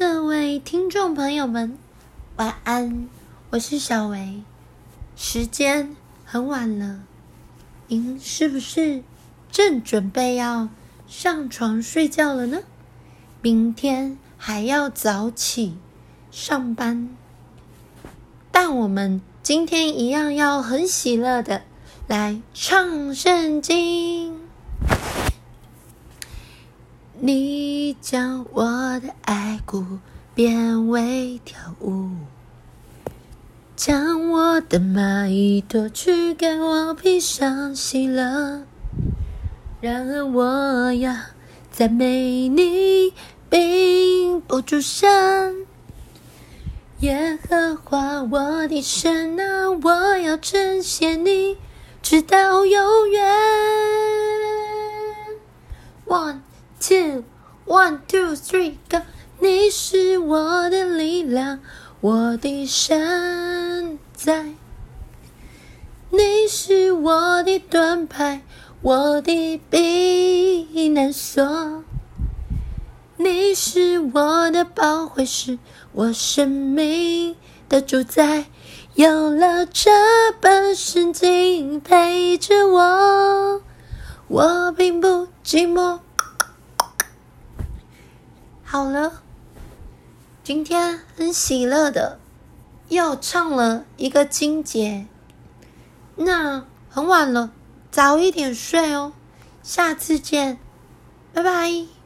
各位听众朋友们，晚安！我是小维。时间很晚了，您是不是正准备要上床睡觉了呢？明天还要早起上班，但我们今天一样要很喜乐的来唱圣经。你将我的爱鼓变为跳舞，将我的麻衣脱去，给我披上喜乐。然而我要赞美你，并不住声。耶和华我的神啊，我要称谢你，直到永远。One。Two, one, two, three, go！你是我的力量，我的神在。你是我的盾牌，我的避难所。你是我的保护，是，我生命的主宰。有了这本圣经陪着我，我并不寂寞。好了，今天很喜乐的，又唱了一个金节。那很晚了，早一点睡哦。下次见，拜拜。